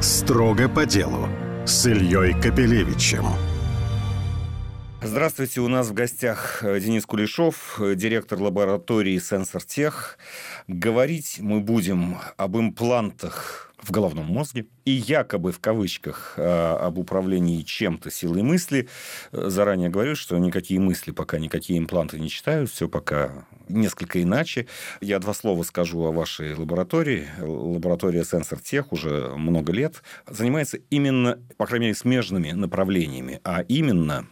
Строго по делу с Ильей Капелевичем. Здравствуйте, у нас в гостях э, Денис Кулешов, э, директор лаборатории «Сенсор-Тех». Говорить мы будем об имплантах в головном мозге и якобы в кавычках э, об управлении чем-то силой мысли. Заранее говорю, что никакие мысли пока никакие импланты не читают, все пока несколько иначе. Я два слова скажу о вашей лаборатории. Лаборатория Сенсор Тех уже много лет занимается именно, по крайней мере, смежными направлениями, а именно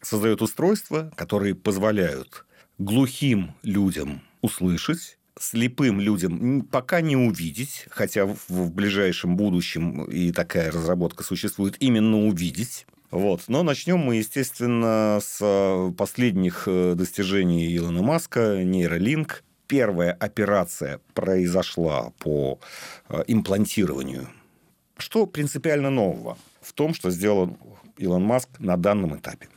создает устройства, которые позволяют глухим людям услышать, слепым людям пока не увидеть, хотя в ближайшем будущем и такая разработка существует, именно увидеть. Вот. Но начнем мы, естественно, с э, последних э, достижений Илона Маска, нейролинк. Первая операция произошла по э, имплантированию. Что принципиально нового в том, что сделал Илон Маск на данном этапе?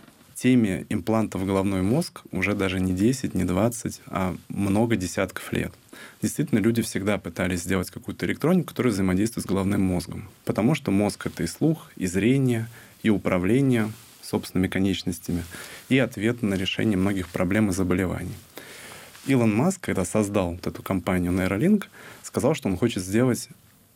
Теме имплантов в головной мозг уже даже не 10, не 20, а много десятков лет. Действительно, люди всегда пытались сделать какую-то электронику, которая взаимодействует с головным мозгом. Потому что мозг — это и слух, и зрение, и управление собственными конечностями, и ответ на решение многих проблем и заболеваний. Илон Маск, когда создал вот эту компанию Neuralink, сказал, что он хочет сделать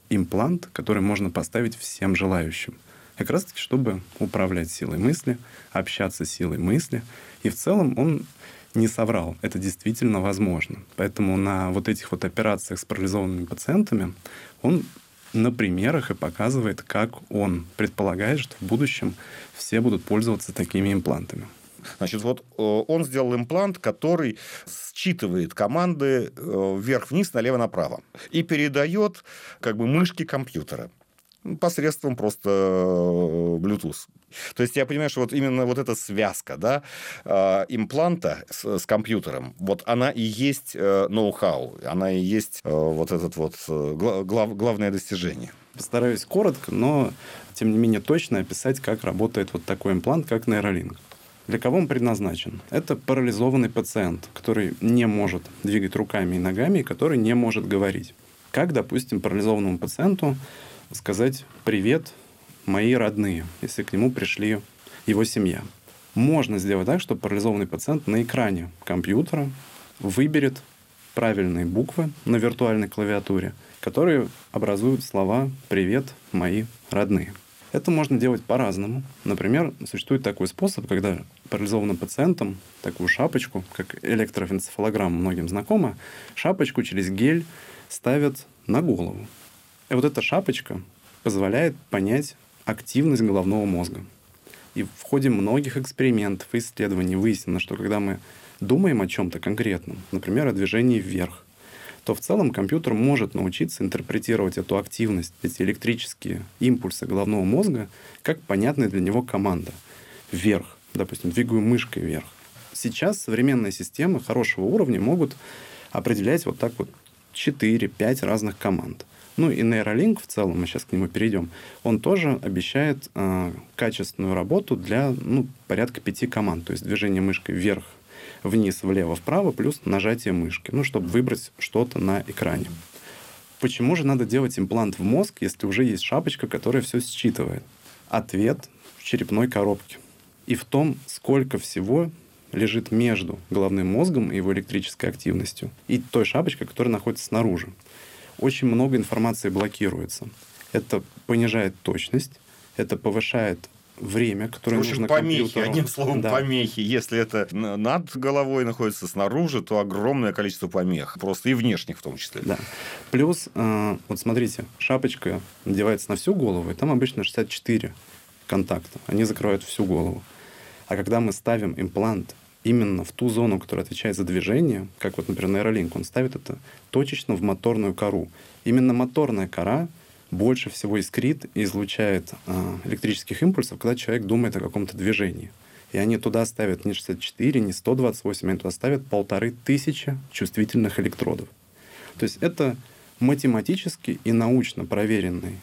имплант, который можно поставить всем желающим как раз-таки, чтобы управлять силой мысли, общаться с силой мысли. И в целом он не соврал. Это действительно возможно. Поэтому на вот этих вот операциях с парализованными пациентами он на примерах и показывает, как он предполагает, что в будущем все будут пользоваться такими имплантами. Значит, вот э, он сделал имплант, который считывает команды э, вверх-вниз, налево-направо и передает как бы мышки компьютера посредством просто э, Bluetooth. То есть я понимаю, что вот именно вот эта связка да, э, импланта с, с компьютером, вот она и есть э, ноу-хау, она и есть вот этот вот глав, главное достижение. Постараюсь коротко, но тем не менее точно описать, как работает вот такой имплант, как нейролинк. Для кого он предназначен? Это парализованный пациент, который не может двигать руками и ногами, и который не может говорить. Как, допустим, парализованному пациенту сказать «привет, мои родные», если к нему пришли его семья. Можно сделать так, чтобы парализованный пациент на экране компьютера выберет правильные буквы на виртуальной клавиатуре, которые образуют слова «Привет, мои родные». Это можно делать по-разному. Например, существует такой способ, когда парализованным пациентам такую шапочку, как электроэнцефалограмма многим знакома, шапочку через гель ставят на голову. И вот эта шапочка позволяет понять активность головного мозга. И в ходе многих экспериментов и исследований выяснено, что когда мы думаем о чем-то конкретном, например, о движении вверх, то в целом компьютер может научиться интерпретировать эту активность, эти электрические импульсы головного мозга, как понятная для него команда. Вверх, допустим, двигаю мышкой вверх. Сейчас современные системы хорошего уровня могут определять вот так вот 4-5 разных команд. Ну и нейролинк в целом, мы сейчас к нему перейдем, он тоже обещает э, качественную работу для ну, порядка пяти команд. То есть движение мышкой вверх, вниз, влево, вправо, плюс нажатие мышки, ну, чтобы выбрать что-то на экране. Почему же надо делать имплант в мозг, если уже есть шапочка, которая все считывает? Ответ в черепной коробке. И в том, сколько всего лежит между головным мозгом и его электрической активностью и той шапочкой, которая находится снаружи очень много информации блокируется. Это понижает точность, это повышает время, которое Короче, нужно помехи, компьютеру. одним словом, да. помехи. Если это над головой находится снаружи, то огромное количество помех. Просто и внешних в том числе. Да. Плюс, э, вот смотрите, шапочка надевается на всю голову, и там обычно 64 контакта. Они закрывают всю голову. А когда мы ставим имплант именно в ту зону, которая отвечает за движение, как вот, например, нейролинк, он ставит это точечно в моторную кору. Именно моторная кора больше всего искрит и излучает э, электрических импульсов, когда человек думает о каком-то движении. И они туда ставят не 64, не 128, они туда ставят полторы тысячи чувствительных электродов. То есть это математически и научно проверенный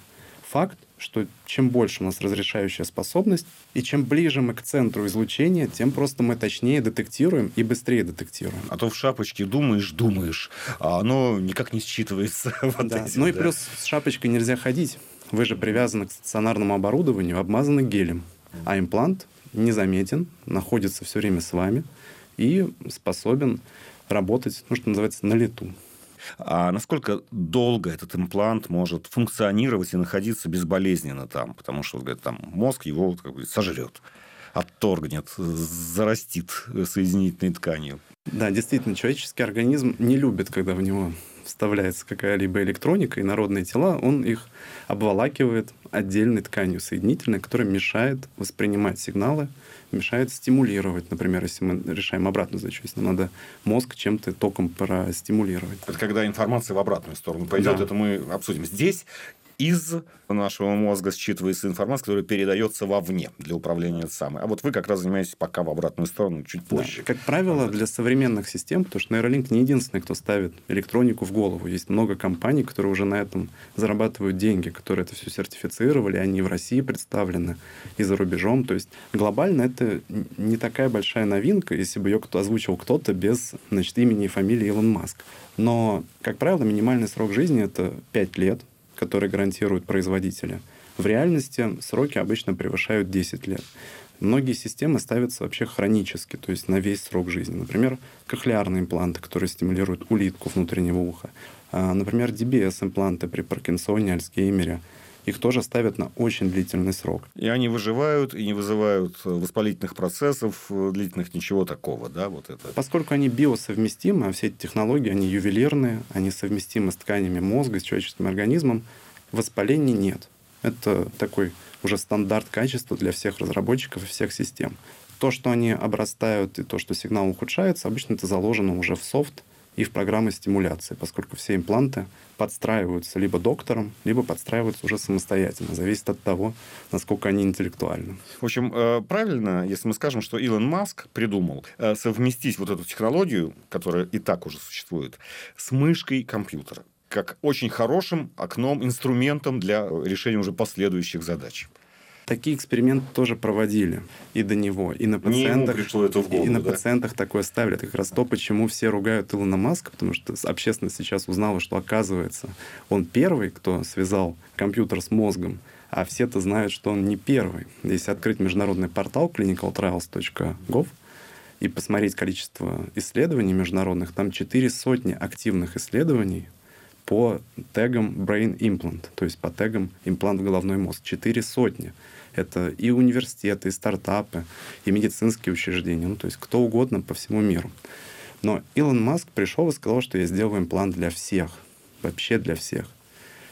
факт, что чем больше у нас разрешающая способность, и чем ближе мы к центру излучения, тем просто мы точнее детектируем и быстрее детектируем. А то в шапочке думаешь, думаешь, а оно никак не считывается. Вот да. Этим, ну и да. плюс с шапочкой нельзя ходить Вы же привязаны к стационарному оборудованию, обмазаны гелем, а имплант незаметен, находится все время с вами и способен работать, ну, что называется, на лету. А насколько долго этот имплант может функционировать и находиться безболезненно там? Потому что, говорят, там мозг его как бы, сожрет отторгнет, зарастит соединительной тканью. Да, действительно, человеческий организм не любит, когда в него вставляется какая-либо электроника, и народные тела, он их обволакивает отдельной тканью соединительной, которая мешает воспринимать сигналы, мешает стимулировать. Например, если мы решаем обратную задачу, если нам надо мозг чем-то током простимулировать. Это когда информация в обратную сторону пойдет, да. это мы обсудим здесь из нашего мозга считывается информация, которая передается вовне для управления самой. А вот вы как раз занимаетесь пока в обратную сторону, чуть позже. Да. Как правило, для современных систем, потому что Neuralink не единственный, кто ставит электронику в голову. Есть много компаний, которые уже на этом зарабатывают деньги, которые это все сертифицировали, они в России представлены и за рубежом. То есть глобально это не такая большая новинка, если бы ее кто озвучил кто-то без значит, имени и фамилии Илон Маск. Но, как правило, минимальный срок жизни это 5 лет, которые гарантируют производители. В реальности сроки обычно превышают 10 лет. Многие системы ставятся вообще хронически, то есть на весь срок жизни. Например, кохлеарные импланты, которые стимулируют улитку внутреннего уха. А, например, DBS-импланты при Паркинсоне, Альцгеймере. Их тоже ставят на очень длительный срок. И они выживают и не вызывают воспалительных процессов, длительных ничего такого, да, вот это. Поскольку они биосовместимы, а все эти технологии, они ювелирные, они совместимы с тканями мозга, с человеческим организмом, воспалений нет. Это такой уже стандарт качества для всех разработчиков и всех систем. То, что они обрастают и то, что сигнал ухудшается, обычно это заложено уже в софт и в программы стимуляции, поскольку все импланты подстраиваются либо доктором, либо подстраиваются уже самостоятельно. Зависит от того, насколько они интеллектуальны. В общем, э, правильно, если мы скажем, что Илон Маск придумал э, совместить вот эту технологию, которая и так уже существует, с мышкой компьютера как очень хорошим окном, инструментом для решения уже последующих задач. Такие эксперименты тоже проводили и до него, и на пациентах. Не пришло это в голову, и на да? пациентах такое ставили. Это как раз то, почему все ругают Илона Маска, потому что общественность сейчас узнала, что оказывается он первый, кто связал компьютер с мозгом, а все-то знают, что он не первый. Если открыть международный портал clinicaltrials.gov и посмотреть количество исследований международных, там четыре сотни активных исследований по тегам Brain Implant, то есть по тегам имплант в головной мозг. Четыре сотни. Это и университеты, и стартапы, и медицинские учреждения, ну, то есть кто угодно по всему миру. Но Илон Маск пришел и сказал, что я сделаю имплант для всех, вообще для всех.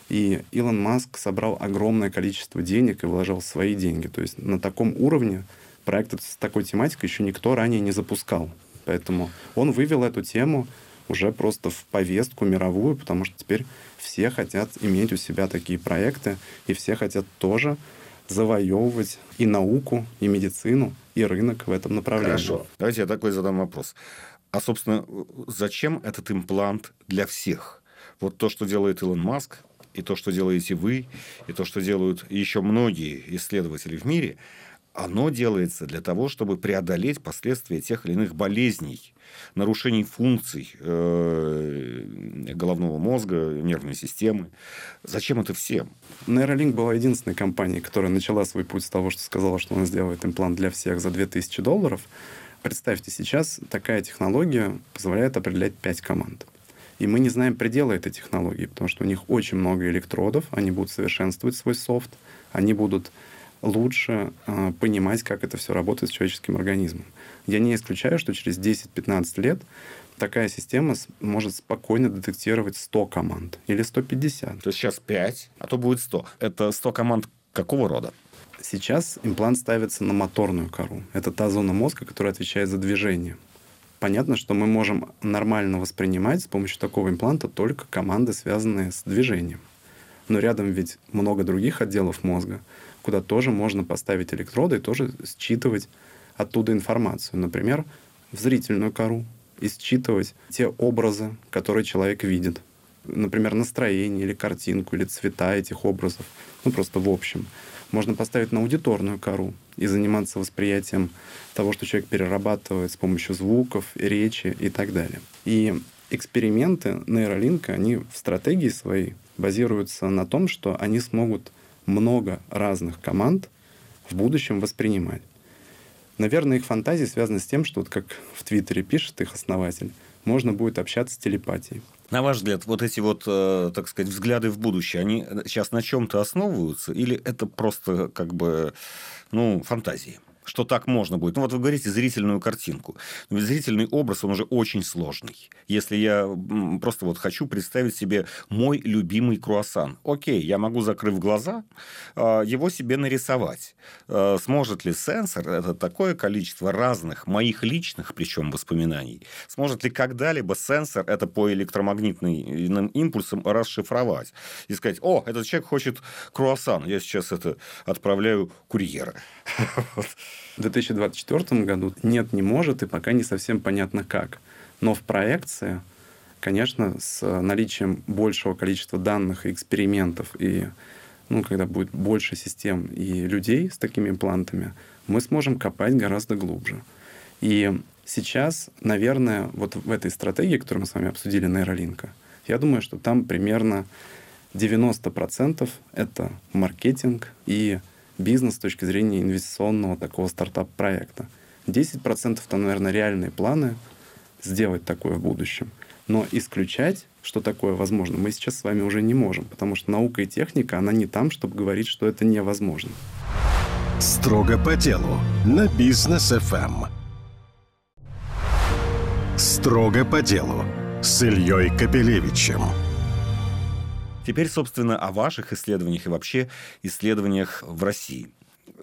И Илон Маск собрал огромное количество денег и вложил свои деньги. То есть на таком уровне проект с такой тематикой еще никто ранее не запускал. Поэтому он вывел эту тему уже просто в повестку мировую, потому что теперь все хотят иметь у себя такие проекты, и все хотят тоже завоевывать и науку, и медицину, и рынок в этом направлении. Хорошо. Давайте я такой задам вопрос. А, собственно, зачем этот имплант для всех? Вот то, что делает Илон Маск, и то, что делаете вы, и то, что делают еще многие исследователи в мире – оно делается для того, чтобы преодолеть последствия тех или иных болезней, нарушений функций э, головного мозга, нервной системы. Зачем это всем? Neuralink была единственной компанией, которая начала свой путь с того, что сказала, что она сделает имплант для всех за 2000 долларов. Представьте, сейчас такая технология позволяет определять 5 команд. И мы не знаем предела этой технологии, потому что у них очень много электродов, они будут совершенствовать свой софт, они будут лучше э, понимать, как это все работает с человеческим организмом. Я не исключаю, что через 10-15 лет такая система может спокойно детектировать 100 команд или 150. То есть сейчас 5, а то будет 100. Это 100 команд какого рода? Сейчас имплант ставится на моторную кору. Это та зона мозга, которая отвечает за движение. Понятно, что мы можем нормально воспринимать с помощью такого импланта только команды, связанные с движением. Но рядом ведь много других отделов мозга, куда тоже можно поставить электроды и тоже считывать оттуда информацию. Например, в зрительную кору и считывать те образы, которые человек видит. Например, настроение или картинку, или цвета этих образов. Ну, просто в общем. Можно поставить на аудиторную кору и заниматься восприятием того, что человек перерабатывает с помощью звуков, речи и так далее. И эксперименты нейролинка, они в стратегии своей базируются на том, что они смогут много разных команд в будущем воспринимать. Наверное, их фантазии связаны с тем, что, вот как в Твиттере пишет их основатель, можно будет общаться с телепатией. На ваш взгляд, вот эти вот, э, так сказать, взгляды в будущее, они сейчас на чем-то основываются или это просто как бы, ну, фантазии? Что так можно будет. Ну, вот вы говорите зрительную картинку. Но ведь зрительный образ, он уже очень сложный. Если я просто вот хочу представить себе мой любимый круассан. Окей, я могу, закрыв глаза, а, его себе нарисовать. А, сможет ли сенсор, это такое количество разных, моих личных, причем воспоминаний, сможет ли когда-либо сенсор это по электромагнитным импульсам расшифровать? И сказать, о, этот человек хочет круассан, я сейчас это отправляю курьера. В 2024 году нет, не может, и пока не совсем понятно как. Но в проекции, конечно, с наличием большего количества данных и экспериментов, и ну, когда будет больше систем и людей с такими имплантами, мы сможем копать гораздо глубже. И сейчас, наверное, вот в этой стратегии, которую мы с вами обсудили, нейролинка, я думаю, что там примерно 90% это маркетинг и бизнес с точки зрения инвестиционного такого стартап-проекта. 10% там, наверное, реальные планы сделать такое в будущем. Но исключать, что такое возможно, мы сейчас с вами уже не можем, потому что наука и техника, она не там, чтобы говорить, что это невозможно. Строго по делу на бизнес FM. Эм. Строго по делу с Ильей Капелевичем. Теперь, собственно, о ваших исследованиях и вообще исследованиях в России.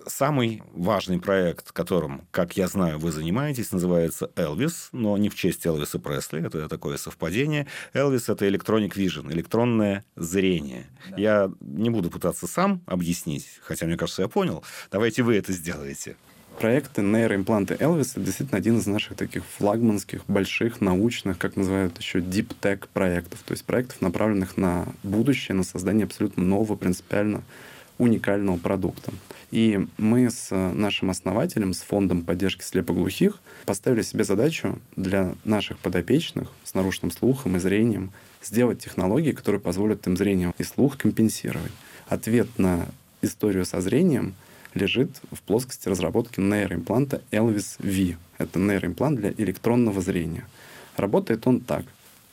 Самый важный проект, которым, как я знаю, вы занимаетесь, называется Элвис, но не в честь Элвиса Пресли, это такое совпадение. Элвис — это Electronic Vision, электронное зрение. Да. Я не буду пытаться сам объяснить, хотя, мне кажется, я понял. Давайте вы это сделаете проекты нейроимпланты Элвис это действительно один из наших таких флагманских, больших, научных, как называют еще, deep tech проектов. То есть проектов, направленных на будущее, на создание абсолютно нового, принципиально уникального продукта. И мы с нашим основателем, с фондом поддержки слепоглухих, поставили себе задачу для наших подопечных с нарушенным слухом и зрением сделать технологии, которые позволят им зрение и слух компенсировать. Ответ на историю со зрением — лежит в плоскости разработки нейроимпланта Elvis V. Это нейроимплант для электронного зрения. Работает он так.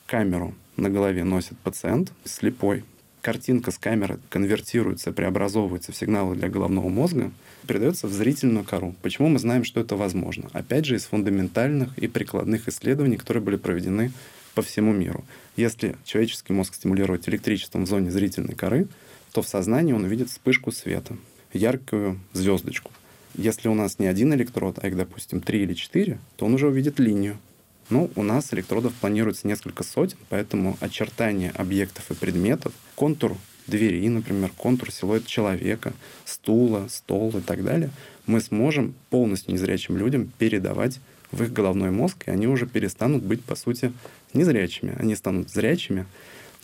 Камеру на голове носит пациент слепой. Картинка с камеры конвертируется, преобразовывается в сигналы для головного мозга, передается в зрительную кору. Почему мы знаем, что это возможно? Опять же, из фундаментальных и прикладных исследований, которые были проведены по всему миру. Если человеческий мозг стимулировать электричеством в зоне зрительной коры, то в сознании он увидит вспышку света яркую звездочку. Если у нас не один электрод, а их, допустим, три или четыре, то он уже увидит линию. Ну, у нас электродов планируется несколько сотен, поэтому очертания объектов и предметов, контур двери, например, контур силуэт человека, стула, стол и так далее, мы сможем полностью незрячим людям передавать в их головной мозг, и они уже перестанут быть, по сути, незрячими. Они станут зрячими,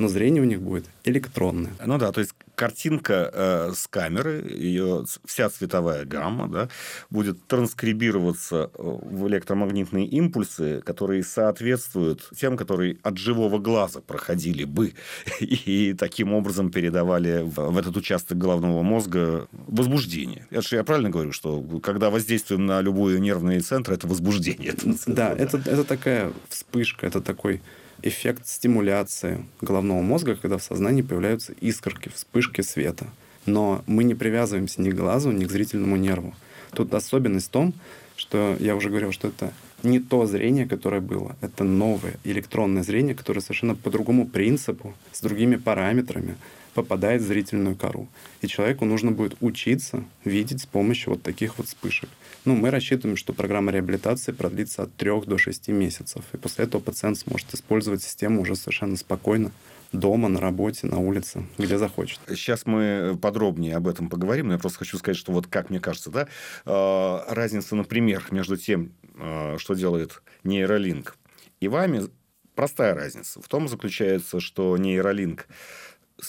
но зрение у них будет электронное. Ну да, то есть картинка э, с камеры, ее вся цветовая гамма, да, будет транскрибироваться э, в электромагнитные импульсы, которые соответствуют тем, которые от живого глаза проходили бы, и таким образом передавали в, в этот участок головного мозга возбуждение. Это же я правильно говорю, что когда воздействуем на любой нервный центр, это возбуждение. Да, это, это такая вспышка, это такой эффект стимуляции головного мозга, когда в сознании появляются искорки, вспышки света. Но мы не привязываемся ни к глазу, ни к зрительному нерву. Тут особенность в том, что я уже говорил, что это не то зрение, которое было. Это новое электронное зрение, которое совершенно по другому принципу, с другими параметрами попадает в зрительную кору. И человеку нужно будет учиться видеть с помощью вот таких вот вспышек. Ну, мы рассчитываем, что программа реабилитации продлится от 3 до 6 месяцев. И после этого пациент сможет использовать систему уже совершенно спокойно, дома, на работе, на улице, где захочет. Сейчас мы подробнее об этом поговорим, но я просто хочу сказать, что вот как мне кажется, да, а, разница, например, между тем, а, что делает нейролинк и вами, простая разница. В том заключается, что нейролинк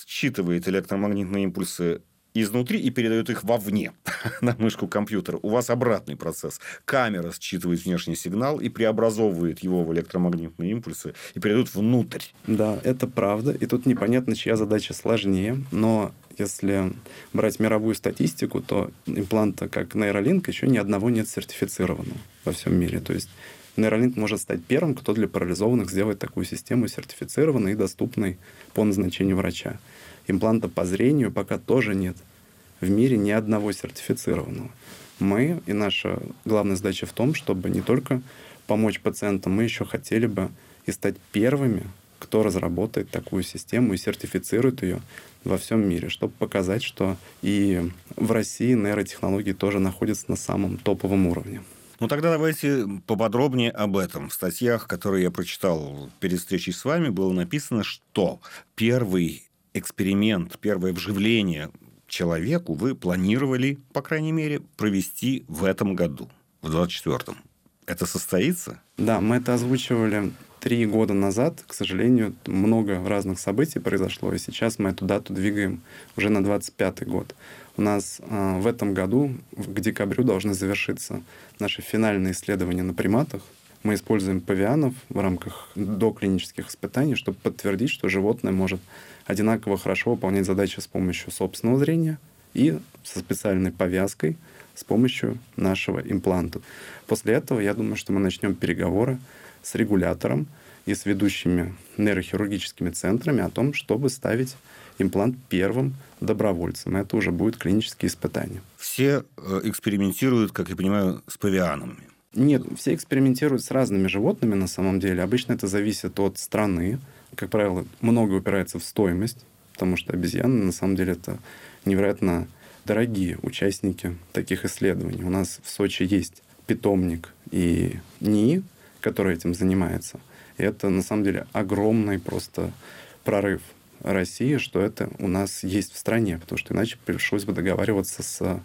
считывает электромагнитные импульсы изнутри и передает их вовне на мышку компьютера. У вас обратный процесс. Камера считывает внешний сигнал и преобразовывает его в электромагнитные импульсы и передает внутрь. Да, это правда. И тут непонятно, чья задача сложнее. Но Если брать мировую статистику, то импланта как нейролинк еще ни одного нет сертифицированного во всем мире. То есть нейролинк может стать первым, кто для парализованных сделает такую систему сертифицированной и доступной по назначению врача. Импланта по зрению пока тоже нет. В мире ни одного сертифицированного. Мы и наша главная задача в том, чтобы не только помочь пациентам, мы еще хотели бы и стать первыми, кто разработает такую систему и сертифицирует ее во всем мире, чтобы показать, что и в России нейротехнологии тоже находятся на самом топовом уровне. Ну тогда давайте поподробнее об этом. В статьях, которые я прочитал перед встречей с вами, было написано, что первый эксперимент, первое вживление человеку вы планировали, по крайней мере, провести в этом году, в 24-м. Это состоится? Да, мы это озвучивали три года назад. К сожалению, много разных событий произошло, и сейчас мы эту дату двигаем уже на 25 год. У нас э, в этом году, к декабрю, должны завершиться наши финальные исследования на приматах. Мы используем павианов в рамках доклинических испытаний, чтобы подтвердить, что животное может одинаково хорошо выполнять задачи с помощью собственного зрения и со специальной повязкой с помощью нашего импланта. После этого, я думаю, что мы начнем переговоры с регулятором и с ведущими нейрохирургическими центрами о том, чтобы ставить имплант первым добровольцем. Это уже будет клинические испытания. Все э, экспериментируют, как я понимаю, с павианами. Нет, все экспериментируют с разными животными на самом деле. Обычно это зависит от страны. Как правило, много упирается в стоимость, потому что обезьяны на самом деле это невероятно дорогие участники таких исследований. У нас в Сочи есть питомник и НИИ, который этим занимается. И это на самом деле огромный просто прорыв России, что это у нас есть в стране, потому что иначе пришлось бы договариваться с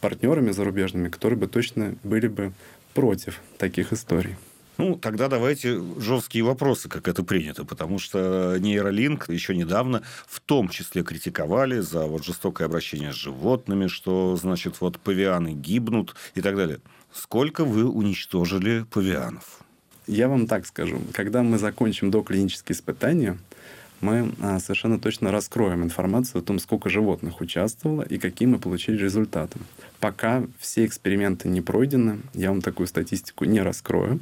партнерами зарубежными, которые бы точно были бы против таких историй. Ну, тогда давайте жесткие вопросы, как это принято, потому что нейролинк еще недавно в том числе критиковали за вот жестокое обращение с животными, что, значит, вот павианы гибнут и так далее. Сколько вы уничтожили павианов? Я вам так скажу. Когда мы закончим доклинические испытания, мы а, совершенно точно раскроем информацию о том, сколько животных участвовало и какие мы получили результаты. Пока все эксперименты не пройдены, я вам такую статистику не раскрою.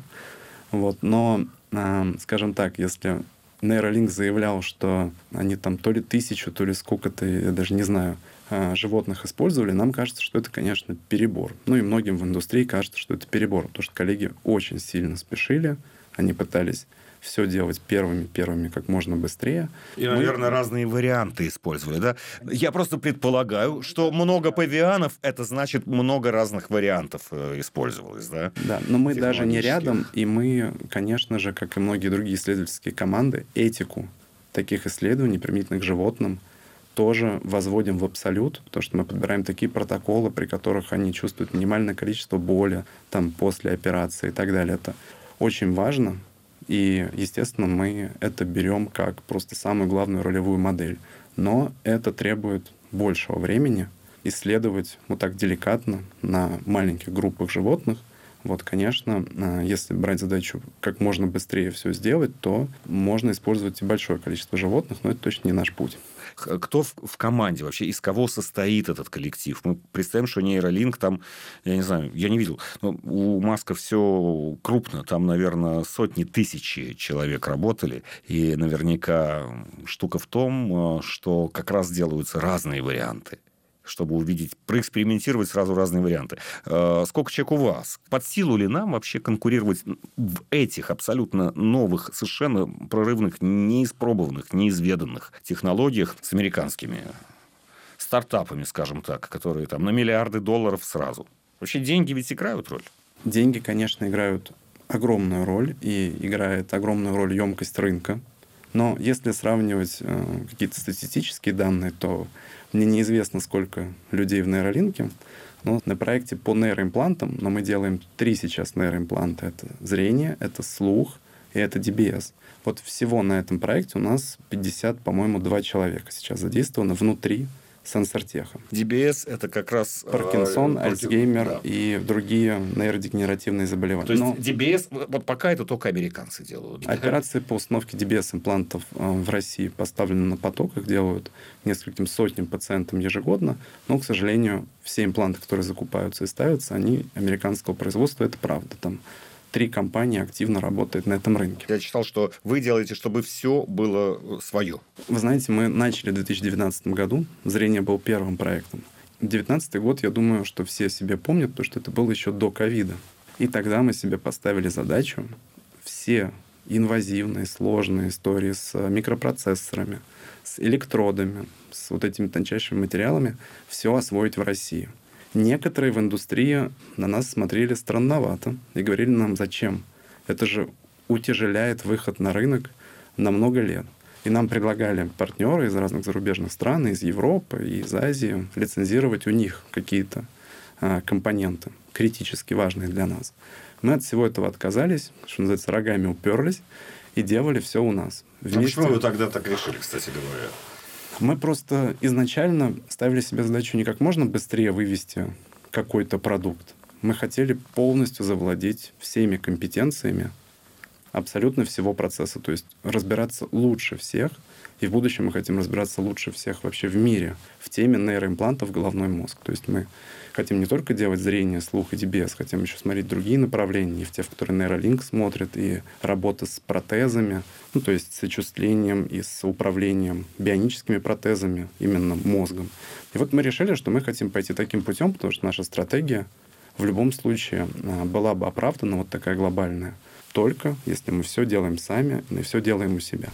Вот, но, а, скажем так, если Нейролинк заявлял, что они там то ли тысячу, то ли сколько-то, я даже не знаю, а, животных использовали, нам кажется, что это, конечно, перебор. Ну и многим в индустрии кажется, что это перебор, потому что коллеги очень сильно спешили, они пытались все делать первыми, первыми как можно быстрее. И, Мы... наверное, разные варианты использовали, да? Я просто предполагаю, что много павианов, это значит много разных вариантов э, использовалось, да? Да, но мы даже не рядом, и мы, конечно же, как и многие другие исследовательские команды, этику таких исследований, применительных к животным, тоже возводим в абсолют, потому что мы подбираем такие протоколы, при которых они чувствуют минимальное количество боли там, после операции и так далее. Это очень важно, и, естественно, мы это берем как просто самую главную ролевую модель. Но это требует большего времени исследовать вот так деликатно на маленьких группах животных. Вот, конечно, а, если брать задачу как можно быстрее все сделать, то можно использовать и большое количество животных, но это точно не наш путь. Кто в, команде вообще, из кого состоит этот коллектив? Мы представим, что нейролинк там, я не знаю, я не видел, но у Маска все крупно, там, наверное, сотни тысяч человек работали, и наверняка штука в том, э, что как раз делаются разные варианты чтобы увидеть, проэкспериментировать сразу разные варианты. Э, сколько человек у вас? Под силу ли нам вообще конкурировать в этих абсолютно новых, совершенно прорывных, неиспробованных, неизведанных технологиях с американскими стартапами, скажем так, которые там на миллиарды долларов сразу? Вообще деньги ведь играют роль? Деньги, конечно, играют огромную роль, и играет огромную роль емкость рынка. Но если сравнивать э, какие-то статистические данные, то мне неизвестно, сколько людей в нейролинке. Но на проекте по нейроимплантам, но мы делаем три сейчас нейроимпланта. Это зрение, это слух и это DBS. Вот всего на этом проекте у нас 50, по-моему, два человека сейчас задействовано внутри сенсортеха. DBS – это как раз... Э, Паркинсон, э, Альцгеймер да. и другие нейродегенеративные заболевания. То есть Но... DBS, вот пока это только американцы делают. Операции по установке DBS-имплантов э, в России поставлены на поток, их делают нескольким сотням пациентам ежегодно, но, к сожалению, все импланты, которые закупаются и ставятся, они американского производства, это правда. Там три компании активно работают на этом рынке. Я читал, что вы делаете, чтобы все было э, свое. Вы знаете, мы начали в 2019 году. Зрение был первым проектом. 2019 год, я думаю, что все себе помнят, потому что это было еще до ковида. И тогда мы себе поставили задачу все инвазивные, сложные истории с микропроцессорами, с электродами, с вот этими тончайшими материалами все освоить в России. Некоторые в индустрии на нас смотрели странновато и говорили нам, зачем? Это же утяжеляет выход на рынок на много лет. И нам предлагали партнеры из разных зарубежных стран, из Европы, из Азии, лицензировать у них какие-то а, компоненты, критически важные для нас. Мы от всего этого отказались, что называется, рогами уперлись и делали все у нас. Вместе... А почему вы тогда так решили, кстати говоря? Мы просто изначально ставили себе задачу не как можно быстрее вывести какой-то продукт. Мы хотели полностью завладеть всеми компетенциями абсолютно всего процесса, то есть разбираться лучше всех – и в будущем мы хотим разбираться лучше всех вообще в мире в теме нейроимплантов головной мозг. То есть мы хотим не только делать зрение, слух и DBS, хотим еще смотреть другие направления, в те, в которые нейролинк смотрит, и работа с протезами, ну, то есть с очувствлением и с управлением бионическими протезами, именно мозгом. И вот мы решили, что мы хотим пойти таким путем, потому что наша стратегия в любом случае а, была бы оправдана, вот такая глобальная, только если мы все делаем сами и все делаем у себя.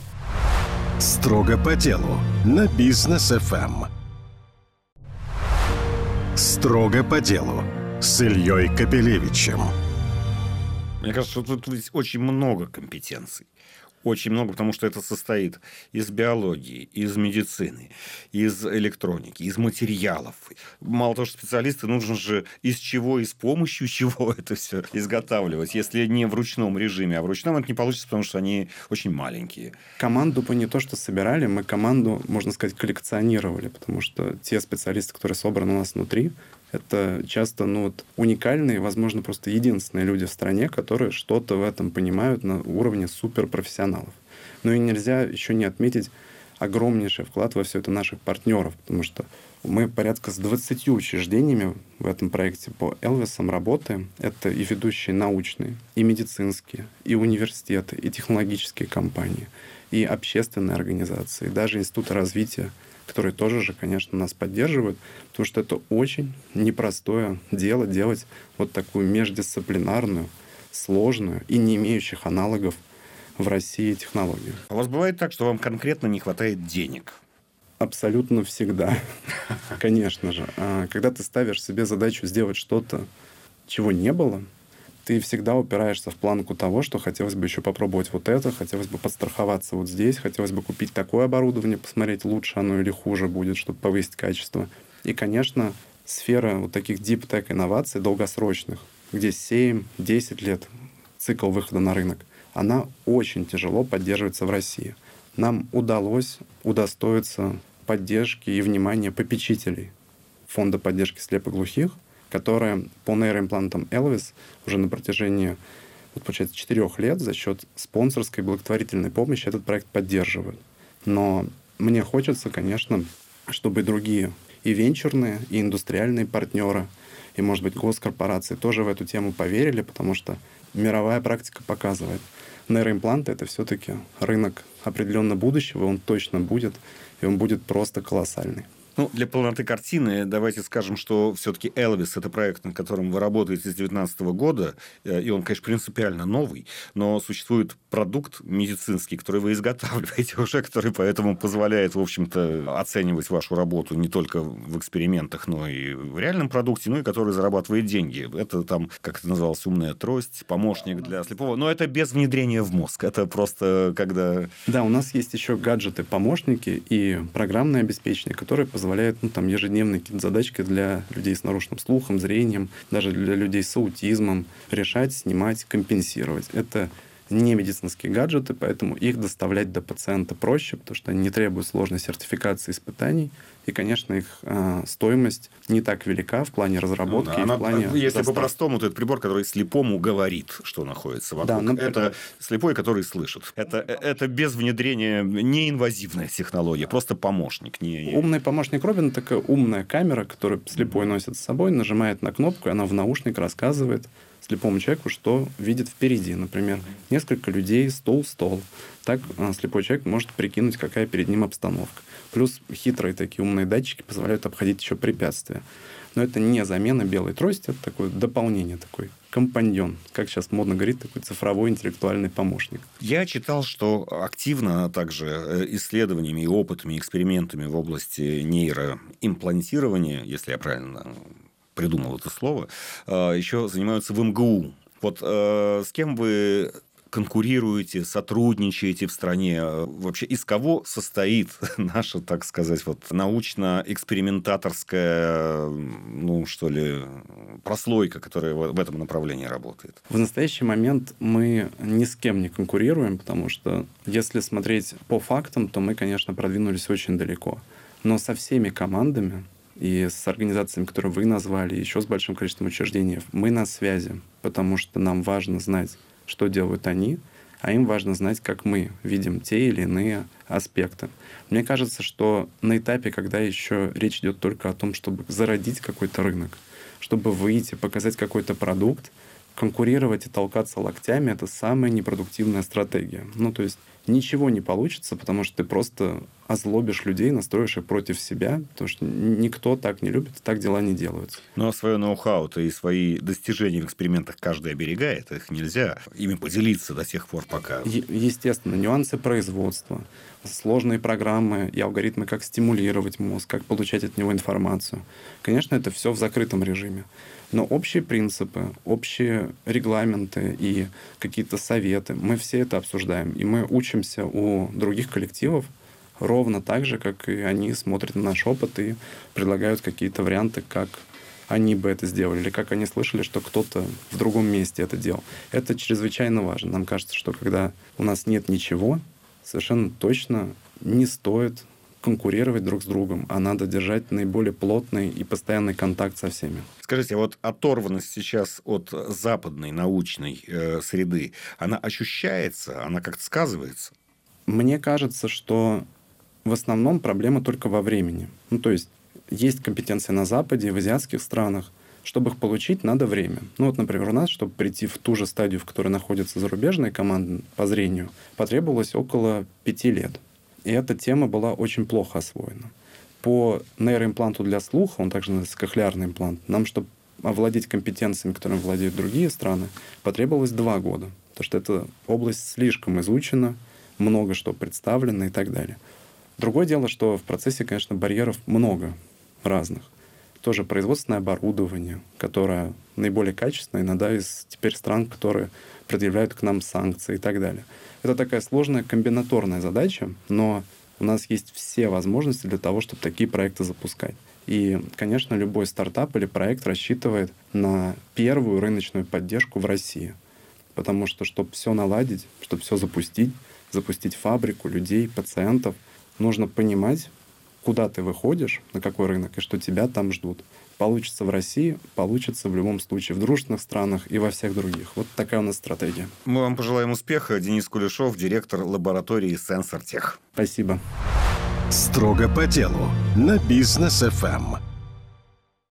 Строго по делу на бизнес ФМ. Строго по делу с Ильей Капелевичем. Мне кажется, что тут очень много компетенций. Очень много, потому что это состоит из биологии, из медицины, из электроники, из материалов. Мало того, что специалисты, нужно же из чего и с помощью чего это все изготавливать. Если не в ручном режиме, а в ручном это не получится, потому что они очень маленькие. Команду мы не то что собирали, мы команду, можно сказать, коллекционировали, потому что те специалисты, которые собраны у нас внутри, это часто ну, вот, уникальные, возможно, просто единственные люди в стране, которые что-то в этом понимают на уровне суперпрофессионалов. Ну и нельзя еще не отметить огромнейший вклад во все это наших партнеров, потому что мы порядка с 20 учреждениями в этом проекте по Элвисам работаем. Это и ведущие научные, и медицинские, и университеты, и технологические компании, и общественные организации, и даже институты развития которые тоже же, конечно, нас поддерживают, потому что это очень непростое дело делать вот такую междисциплинарную, сложную и не имеющих аналогов в России технологию. А у вас бывает так, что вам конкретно не хватает денег? Абсолютно всегда. Конечно же. А когда ты ставишь себе задачу сделать что-то, чего не было, ты всегда упираешься в планку того, что хотелось бы еще попробовать вот это, хотелось бы подстраховаться вот здесь, хотелось бы купить такое оборудование, посмотреть, лучше оно или хуже будет, чтобы повысить качество. И, конечно, сфера вот таких deep tech инноваций долгосрочных, где 7-10 лет цикл выхода на рынок, она очень тяжело поддерживается в России. Нам удалось удостоиться поддержки и внимания попечителей Фонда поддержки слепоглухих, которая по нейроимплантам Elvis уже на протяжении вот, получается, четырех лет за счет спонсорской благотворительной помощи этот проект поддерживают. Но мне хочется, конечно, чтобы другие и венчурные, и индустриальные партнеры, и, может быть, госкорпорации тоже в эту тему поверили, потому что мировая практика показывает, нейроимпланты — это все-таки рынок определенно будущего, он точно будет, и он будет просто колоссальный. Ну, для полноты картины давайте скажем, что все-таки «Элвис» — это проект, над которым вы работаете с 2019 года, э, и он, конечно, принципиально новый, но существует продукт медицинский, который вы изготавливаете уже, который поэтому позволяет, в общем-то, оценивать вашу работу не только в экспериментах, но и в реальном продукте, ну и который зарабатывает деньги. Это там, как это называлось, умная трость, помощник для слепого, но это без внедрения в мозг, это просто когда... Да, у нас есть еще гаджеты-помощники и программное обеспечение, которые позволяют позволяет ну, там, ежедневные какие-то задачки для людей с нарушенным слухом, зрением, даже для людей с аутизмом решать, снимать, компенсировать. Это не медицинские гаджеты, поэтому их доставлять до пациента проще, потому что они не требуют сложной сертификации испытаний. И, конечно, их э, стоимость не так велика в плане разработки ну, да, и она, в плане Если по-простому, то это прибор, который слепому говорит, что находится вокруг. Да, ну, это слепой, который слышит. Это, это без внедрения неинвазивная технология, просто помощник. Не... Умный помощник Робин – такая умная камера, которую слепой носит с собой, нажимает на кнопку, и она в наушник рассказывает, слепому человеку, что видит впереди. Например, несколько людей, стол, стол. Так а, слепой человек может прикинуть, какая перед ним обстановка. Плюс хитрые такие умные датчики позволяют обходить еще препятствия. Но это не замена белой трости, это такое дополнение, такой компаньон, как сейчас модно говорить, такой цифровой интеллектуальный помощник. Я читал, что активно также э, исследованиями и опытами, экспериментами в области нейроимплантирования, если я правильно придумал это слово, а, еще занимаются в МГУ. Вот э, с кем вы конкурируете, сотрудничаете в стране? Вообще, из кого состоит наша, так сказать, вот научно-экспериментаторская, ну, что ли, прослойка, которая в этом направлении работает? В настоящий момент мы ни с кем не конкурируем, потому что если смотреть по фактам, то мы, конечно, продвинулись очень далеко. Но со всеми командами и с организациями, которые вы назвали, еще с большим количеством учреждений, мы на связи, потому что нам важно знать, что делают они, а им важно знать, как мы видим те или иные аспекты. Мне кажется, что на этапе, когда еще речь идет только о том, чтобы зародить какой-то рынок, чтобы выйти, показать какой-то продукт, конкурировать и толкаться локтями — это самая непродуктивная стратегия. Ну, то есть ничего не получится, потому что ты просто озлобишь людей, настроишь их против себя, потому что никто так не любит, так дела не делаются. Ну, а свое ноу-хау-то и свои достижения в экспериментах каждый оберегает, их нельзя ими поделиться до тех пор, пока... Е- естественно, нюансы производства, сложные программы и алгоритмы, как стимулировать мозг, как получать от него информацию. Конечно, это все в закрытом режиме. Но общие принципы, общие регламенты и какие-то советы, мы все это обсуждаем. И мы учимся у других коллективов ровно так же, как и они смотрят на наш опыт и предлагают какие-то варианты, как они бы это сделали, или как они слышали, что кто-то в другом месте это делал. Это чрезвычайно важно. Нам кажется, что когда у нас нет ничего, совершенно точно не стоит конкурировать друг с другом, а надо держать наиболее плотный и постоянный контакт со всеми. Скажите, а вот оторванность сейчас от западной научной э, среды, она ощущается, она как-то сказывается? Мне кажется, что в основном проблема только во времени. Ну, то есть есть компетенция на Западе, в азиатских странах. Чтобы их получить, надо время. Ну вот, например, у нас, чтобы прийти в ту же стадию, в которой находятся зарубежные команды по зрению, потребовалось около пяти лет. И эта тема была очень плохо освоена. По нейроимпланту для слуха, он также называется кохлеарный имплант, нам, чтобы овладеть компетенциями, которыми владеют другие страны, потребовалось два года. Потому что эта область слишком изучена, много что представлено и так далее. Другое дело, что в процессе, конечно, барьеров много разных. Тоже производственное оборудование, которое наиболее качественное, иногда из теперь стран, которые предъявляют к нам санкции и так далее. Это такая сложная комбинаторная задача, но у нас есть все возможности для того, чтобы такие проекты запускать. И, конечно, любой стартап или проект рассчитывает на первую рыночную поддержку в России. Потому что, чтобы все наладить, чтобы все запустить, запустить фабрику, людей, пациентов, нужно понимать, куда ты выходишь, на какой рынок, и что тебя там ждут. Получится в России, получится в любом случае в дружественных странах и во всех других. Вот такая у нас стратегия. Мы вам пожелаем успеха. Денис Кулешов, директор лаборатории «Сенсортех». Спасибо. Строго по делу на бизнес ФМ.